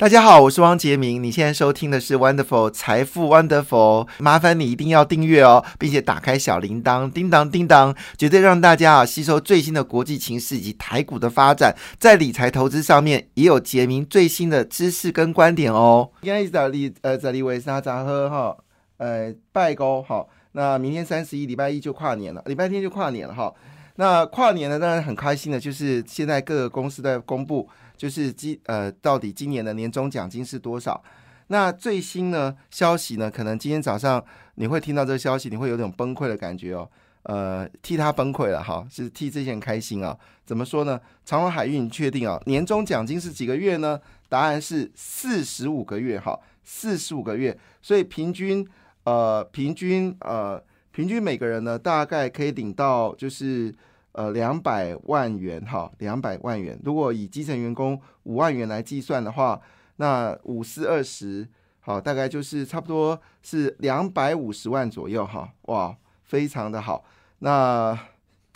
大家好，我是汪杰明。你现在收听的是 Wonderful 财富 Wonderful，麻烦你一定要订阅哦，并且打开小铃铛，叮当叮当，绝对让大家啊吸收最新的国际情势以及台股的发展，在理财投资上面也有杰明最新的知识跟观点哦。今天在利呃在利维沙扎喝哈，呃拜高哈，那明天三十一礼拜一就跨年了，礼拜天就跨年了哈。那跨年呢，当然很开心的，就是现在各个公司在公布。就是今呃，到底今年的年终奖金是多少？那最新呢消息呢？可能今天早上你会听到这个消息，你会有种崩溃的感觉哦。呃，替他崩溃了哈，是替这些人开心啊。怎么说呢？长荣海运确定啊，年终奖金是几个月呢？答案是四十五个月哈，四十五个月。所以平均呃，平均呃，平均每个人呢，大概可以领到就是。呃，两百万元哈，两百万元。如果以基层员工五万元来计算的话，那五四二十，好，大概就是差不多是两百五十万左右哈。哇，非常的好，那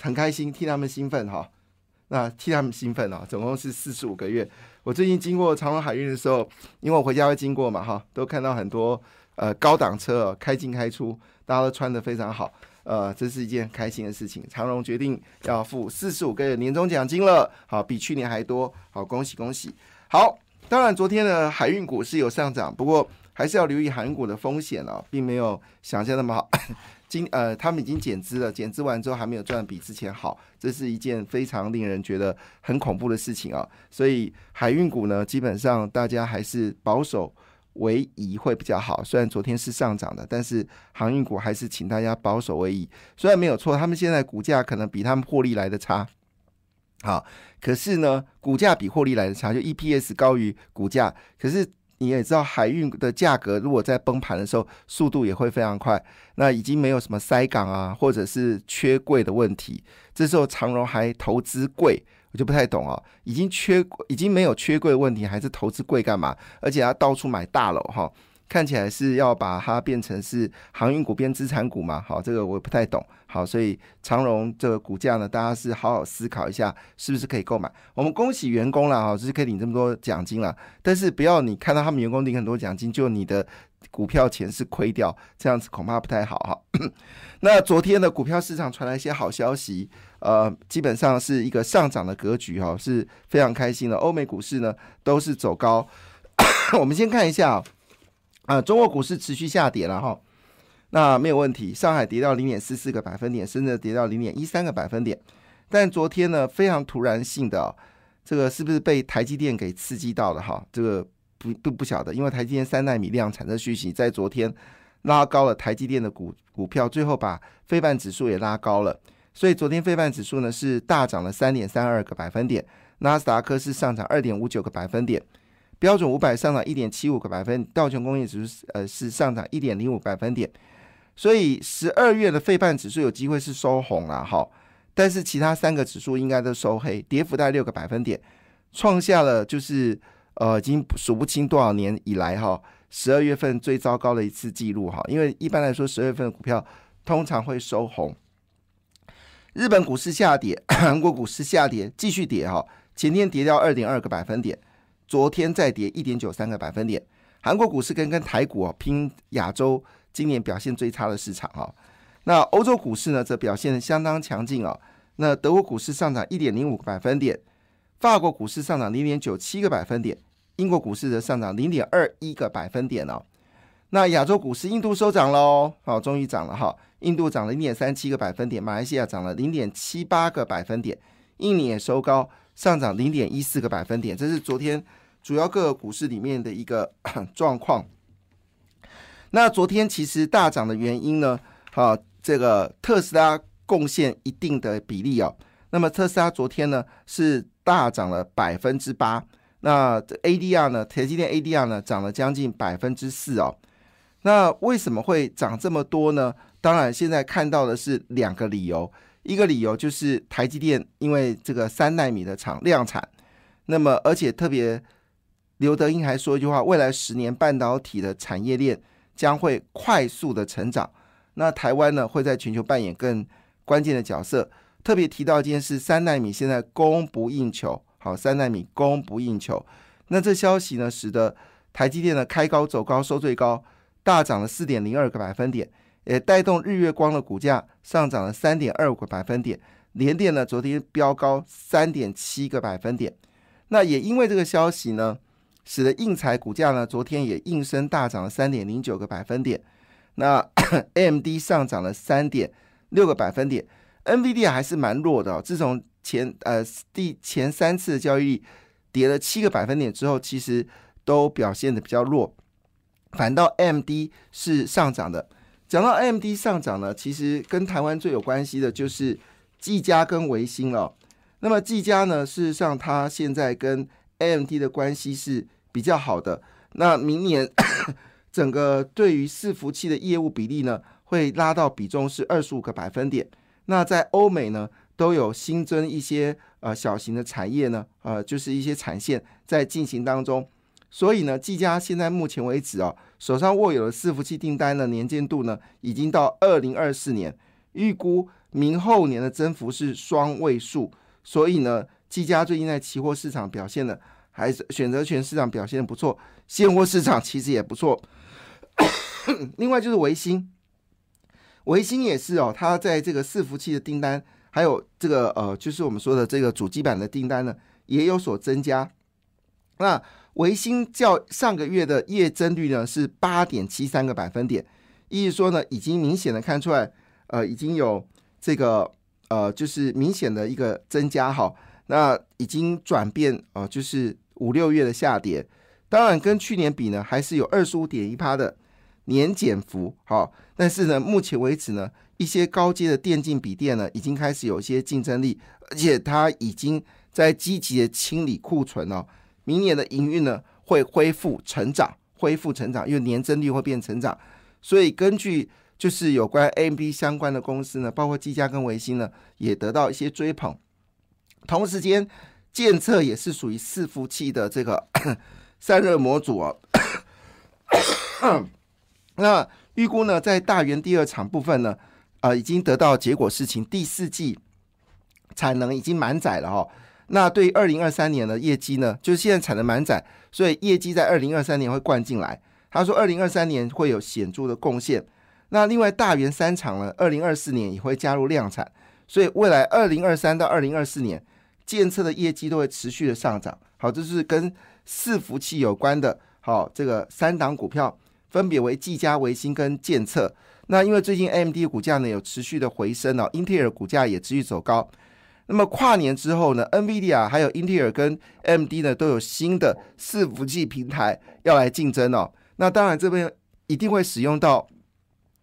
很开心，替他们兴奋哈。那替他们兴奋啊，总共是四十五个月。我最近经过长隆海运的时候，因为我回家会经过嘛哈，都看到很多呃高档车开进开出，大家都穿的非常好。呃，这是一件开心的事情。长荣决定要付四十五个月年终奖金了，好，比去年还多，好，恭喜恭喜。好，当然昨天的海运股是有上涨，不过还是要留意海运股的风险哦，并没有想象那么好。今呃，他们已经减资了，减资完之后还没有赚比之前好，这是一件非常令人觉得很恐怖的事情啊。所以海运股呢，基本上大家还是保守。为宜会比较好，虽然昨天是上涨的，但是航运股还是请大家保守为宜。虽然没有错，他们现在股价可能比他们获利来的差，好，可是呢，股价比获利来的差，就 EPS 高于股价。可是你也知道，海运的价格如果在崩盘的时候，速度也会非常快。那已经没有什么塞港啊，或者是缺柜的问题，这时候长荣还投资贵。我就不太懂哦，已经缺已经没有缺柜问题，还是投资贵干嘛？而且他到处买大楼哈，看起来是要把它变成是航运股变资产股嘛？好，这个我也不太懂。好，所以长荣这个股价呢，大家是好好思考一下，是不是可以购买？我们恭喜员工了哈，就是可以领这么多奖金了。但是不要你看到他们员工领很多奖金，就你的股票钱是亏掉，这样子恐怕不太好哈。那昨天的股票市场传来一些好消息。呃，基本上是一个上涨的格局哈，是非常开心的。欧美股市呢都是走高，我们先看一下啊，中国股市持续下跌了哈，那没有问题。上海跌到零点四四个百分点，深圳跌到零点一三个百分点。但昨天呢，非常突然性的，这个是不是被台积电给刺激到了哈？这个不不不晓得，因为台积电三纳米量产的续息在昨天拉高了台积电的股股票，最后把非半指数也拉高了。所以昨天费半指数呢是大涨了三点三二个百分点，纳斯达克是上涨二点五九个百分点，标准五百上涨一点七五个百分，道琼工业指数呃是上涨一点零五百分点。所以十二月的费半指数有机会是收红了哈，但是其他三个指数应该都收黑，跌幅在六个百分点，创下了就是呃已经数不清多少年以来哈十二月份最糟糕的一次记录哈，因为一般来说十二月份的股票通常会收红。日本股市下跌，韩国股市下跌，继续跌哈。前天跌掉二点二个百分点，昨天再跌一点九三个百分点。韩国股市跟跟台股啊拼亚洲今年表现最差的市场哈。那欧洲股市呢，则表现相当强劲啊。那德国股市上涨一点零五个百分点，法国股市上涨零点九七个百分点，英国股市则上涨零点二一个百分点哦。那亚洲股市，印度收涨喽，好，终于涨了哈。印度涨了零点三七个百分点，马来西亚涨了零点七八个百分点，印尼也收高，上涨零点一四个百分点。这是昨天主要各个股市里面的一个 状况。那昨天其实大涨的原因呢？啊，这个特斯拉贡献一定的比例哦。那么特斯拉昨天呢是大涨了百分之八，那 ADR 呢，台积电 ADR 呢涨了将近百分之四哦。那为什么会涨这么多呢？当然，现在看到的是两个理由。一个理由就是台积电因为这个三纳米的厂量产，那么而且特别刘德英还说一句话：未来十年半导体的产业链将会快速的成长。那台湾呢会在全球扮演更关键的角色。特别提到一件事：三纳米现在供不应求，好，三纳米供不应求。那这消息呢，使得台积电呢开高走高收最高，大涨了四点零二个百分点，也带动日月光的股价上涨了三点二五个百分点。联电呢昨天飙高三点七个百分点。那也因为这个消息呢，使得应材股价呢昨天也应声大涨了三点零九个百分点。那 AMD 上涨了三点六个百分点，NVD 还是蛮弱的哦。自从前呃第前三次的交易跌了七个百分点之后，其实都表现的比较弱，反倒 MD 是上涨的。讲到 AMD 上涨呢，其实跟台湾最有关系的就是技嘉跟维新了。那么技嘉呢，事实上它现在跟 AMD 的关系是比较好的。那明年。整个对于伺服器的业务比例呢，会拉到比重是二十五个百分点。那在欧美呢，都有新增一些呃小型的产业呢，呃，就是一些产线在进行当中。所以呢，技嘉现在目前为止啊，手上握有的伺服器订单的年见度呢，已经到二零二四年，预估明后年的增幅是双位数。所以呢，技嘉最近在期货市场表现的还是选择权市场表现的不错，现货市场其实也不错。另外就是维新，维新也是哦，它在这个伺服器的订单，还有这个呃，就是我们说的这个主机板的订单呢，也有所增加。那维新较上个月的月增率呢是八点七三个百分点，意思说呢，已经明显的看出来，呃，已经有这个呃，就是明显的一个增加哈。那已经转变哦，就是五六月的下跌，当然跟去年比呢，还是有二十五点一趴的。年减幅好，但是呢，目前为止呢，一些高阶的电竞笔电呢，已经开始有一些竞争力，而且它已经在积极的清理库存哦。明年的营运呢，会恢复成长，恢复成长，因为年增率会变成长。所以根据就是有关 A M B 相关的公司呢，包括技嘉跟维新呢，也得到一些追捧。同时间，建测也是属于伺服器的这个 散热模组哦。那预估呢，在大元第二厂部分呢，呃，已经得到结果，事情第四季产能已经满载了哈。那对二零二三年的业绩呢，就是现在产能满载，所以业绩在二零二三年会灌进来。他说，二零二三年会有显著的贡献。那另外大元三厂呢，二零二四年也会加入量产，所以未来二零二三到二零二四年，建测的业绩都会持续的上涨。好，这是跟伺服器有关的。好，这个三档股票。分别为技嘉、维新跟建测。那因为最近 AMD 的股价呢有持续的回升哦，英特尔股价也持续走高。那么跨年之后呢，NVIDIA 还有英特尔跟 MD 呢都有新的伺服器平台要来竞争哦。那当然这边一定会使用到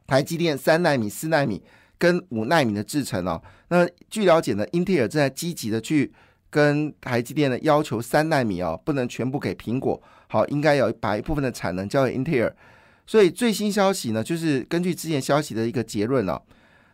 台积电三纳米、四纳米跟五纳米的制程哦。那据了解呢，英特尔正在积极的去跟台积电呢要求三纳米哦，不能全部给苹果，好，应该有把一部分的产能交给英特尔。所以最新消息呢，就是根据之前消息的一个结论哦，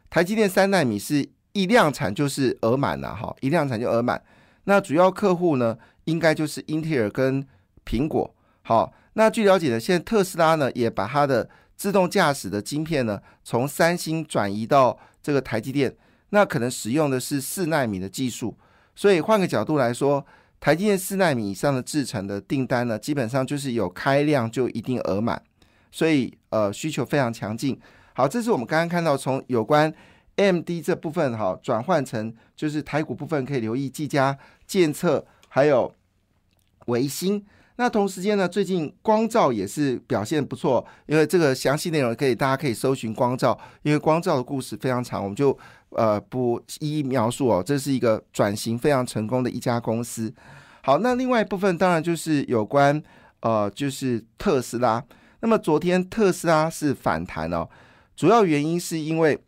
台积电三纳米是一量产就是额满了哈，一量产就额满。那主要客户呢，应该就是英特尔跟苹果。好，那据了解呢，现在特斯拉呢也把它的自动驾驶的晶片呢，从三星转移到这个台积电，那可能使用的是四纳米的技术。所以换个角度来说，台积电四纳米以上的制成的订单呢，基本上就是有开量就一定额满。所以，呃，需求非常强劲。好，这是我们刚刚看到从有关 M D 这部分哈转换成就是台股部分，可以留意技嘉、建策还有维新。那同时间呢，最近光照也是表现不错，因为这个详细内容可以大家可以搜寻光照，因为光照的故事非常长，我们就呃不一一描述哦。这是一个转型非常成功的一家公司。好，那另外一部分当然就是有关呃就是特斯拉。那么昨天特斯拉是反弹哦，主要原因是因为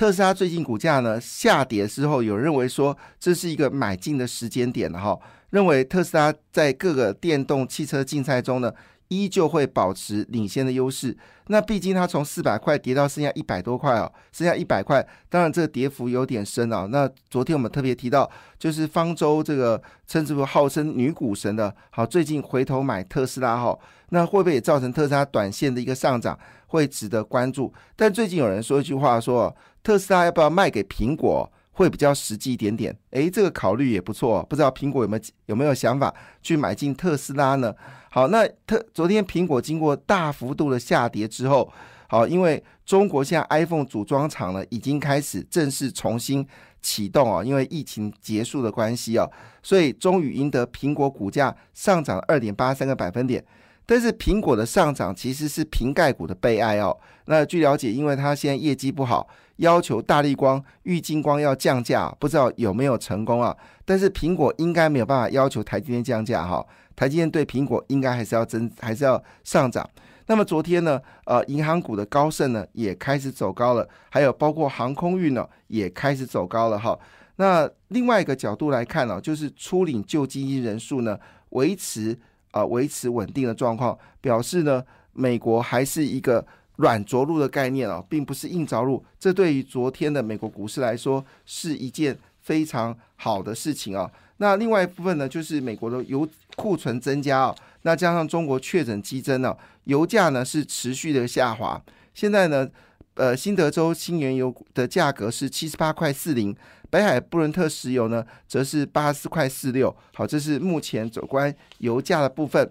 特斯拉最近股价呢下跌之后，有人认为说这是一个买进的时间点了哈，认为特斯拉在各个电动汽车竞赛中呢。依旧会保持领先的优势。那毕竟它从四百块跌到剩下一百多块哦，剩下一百块，当然这个跌幅有点深啊。那昨天我们特别提到，就是方舟这个称之为号称女股神的，好，最近回头买特斯拉哈，那会不会也造成特斯拉短线的一个上涨，会值得关注？但最近有人说一句话，说特斯拉要不要卖给苹果？会比较实际一点点。诶，这个考虑也不错，不知道苹果有没有有没有想法去买进特斯拉呢？好，那特昨天苹果经过大幅度的下跌之后，好，因为中国现在 iPhone 组装厂呢已经开始正式重新启动啊，因为疫情结束的关系啊，所以终于赢得苹果股价上涨二点八三个百分点。但是苹果的上涨其实是瓶盖股的悲哀哦。那据了解，因为它现在业绩不好，要求大力光、玉金光要降价，不知道有没有成功啊？但是苹果应该没有办法要求台积电降价哈。台积电对苹果应该还是要增，还是要上涨。那么昨天呢，呃，银行股的高盛呢也开始走高了，还有包括航空运呢也开始走高了哈。那另外一个角度来看呢，就是初领救济金人数呢维持。啊，维持稳定的状况，表示呢，美国还是一个软着陆的概念啊，并不是硬着陆。这对于昨天的美国股市来说，是一件非常好的事情啊。那另外一部分呢，就是美国的油库存增加啊，那加上中国确诊激增呢，油价呢是持续的下滑。现在呢，呃，新德州新原油的价格是七十八块四零。北海布伦特石油呢，则是八十四块四六。好，这是目前走关油价的部分。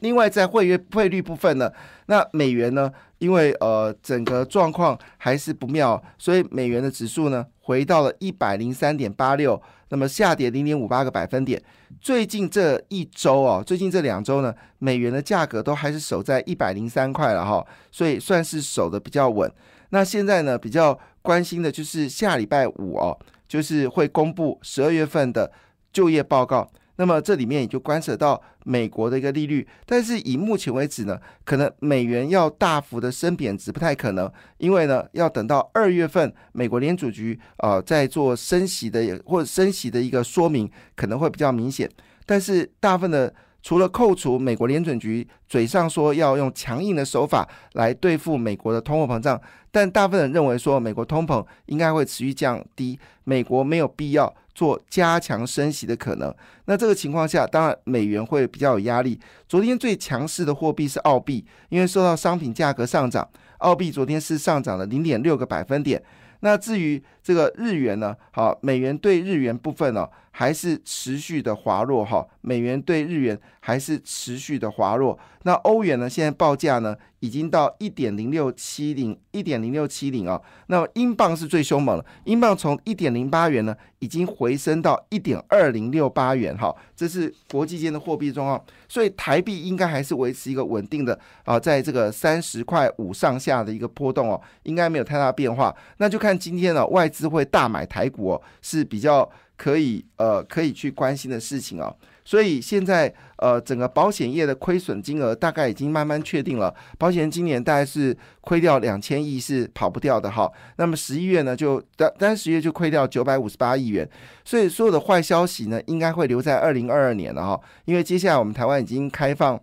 另外，在汇约汇率部分呢，那美元呢，因为呃整个状况还是不妙，所以美元的指数呢回到了一百零三点八六，那么下跌零点五八个百分点。最近这一周哦，最近这两周呢，美元的价格都还是守在一百零三块了哈，所以算是守的比较稳。那现在呢，比较关心的就是下礼拜五哦，就是会公布十二月份的就业报告。那么这里面也就关涉到美国的一个利率，但是以目前为止呢，可能美元要大幅的升贬值不太可能，因为呢，要等到二月份美国联储局啊在做升息的或者升息的一个说明，可能会比较明显。但是大部分的。除了扣除美国联准局嘴上说要用强硬的手法来对付美国的通货膨胀，但大部分人认为说美国通膨应该会持续降低，美国没有必要做加强升息的可能。那这个情况下，当然美元会比较有压力。昨天最强势的货币是澳币，因为受到商品价格上涨，澳币昨天是上涨了零点六个百分点。那至于这个日元呢？好，美元对日元部分呢？还是持续的滑落哈，美元对日元还是持续的滑落。那欧元呢？现在报价呢已经到一点零六七零，一点零六七零啊。那么英镑是最凶猛了，英镑从一点零八元呢已经回升到一点二零六八元哈。这是国际间的货币状况，所以台币应该还是维持一个稳定的啊，在这个三十块五上下的一个波动哦，应该没有太大变化。那就看今天呢，外资会大买台股哦，是比较。可以呃，可以去关心的事情哦，所以现在呃，整个保险业的亏损金额大概已经慢慢确定了。保险今年大概是亏掉两千亿是跑不掉的哈。那么十一月呢，就单单十月就亏掉九百五十八亿元。所以所有的坏消息呢，应该会留在二零二二年了哈。因为接下来我们台湾已经开放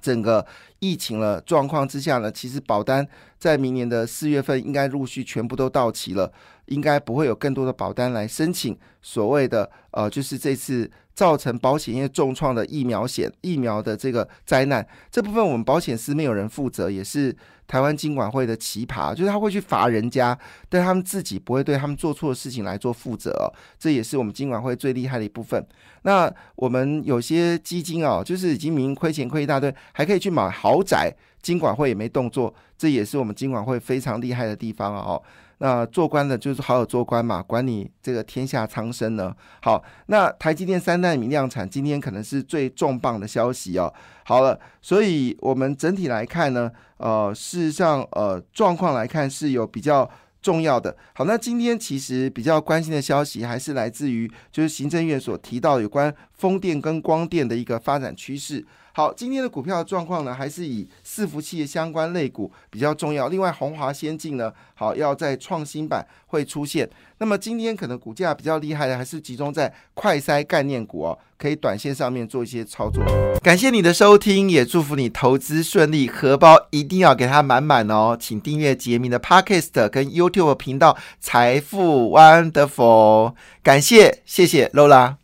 整个疫情了状况之下呢，其实保单在明年的四月份应该陆续全部都到齐了。应该不会有更多的保单来申请所谓的呃，就是这次造成保险业重创的疫苗险疫苗的这个灾难这部分，我们保险司没有人负责，也是台湾金管会的奇葩，就是他会去罚人家，但他们自己不会对他们做错的事情来做负责，这也是我们金管会最厉害的一部分。那我们有些基金啊，就是已经明亏钱亏一大堆，还可以去买豪宅，金管会也没动作，这也是我们金管会非常厉害的地方啊！哦。那做官的就是好好做官嘛，管你这个天下苍生呢。好，那台积电三纳米量产，今天可能是最重磅的消息哦。好了，所以我们整体来看呢，呃，事实上，呃，状况来看是有比较重要的。好，那今天其实比较关心的消息还是来自于，就是行政院所提到有关风电跟光电的一个发展趋势。好，今天的股票状况呢，还是以伺服器相关类股比较重要。另外，宏华先进呢，好要在创新板会出现。那么今天可能股价比较厉害的，还是集中在快筛概念股哦，可以短线上面做一些操作。感谢你的收听，也祝福你投资顺利，荷包一定要给它满满哦。请订阅杰明的 Podcast 跟 YouTube 频道财富 Wonderful。感谢，谢谢 Lola。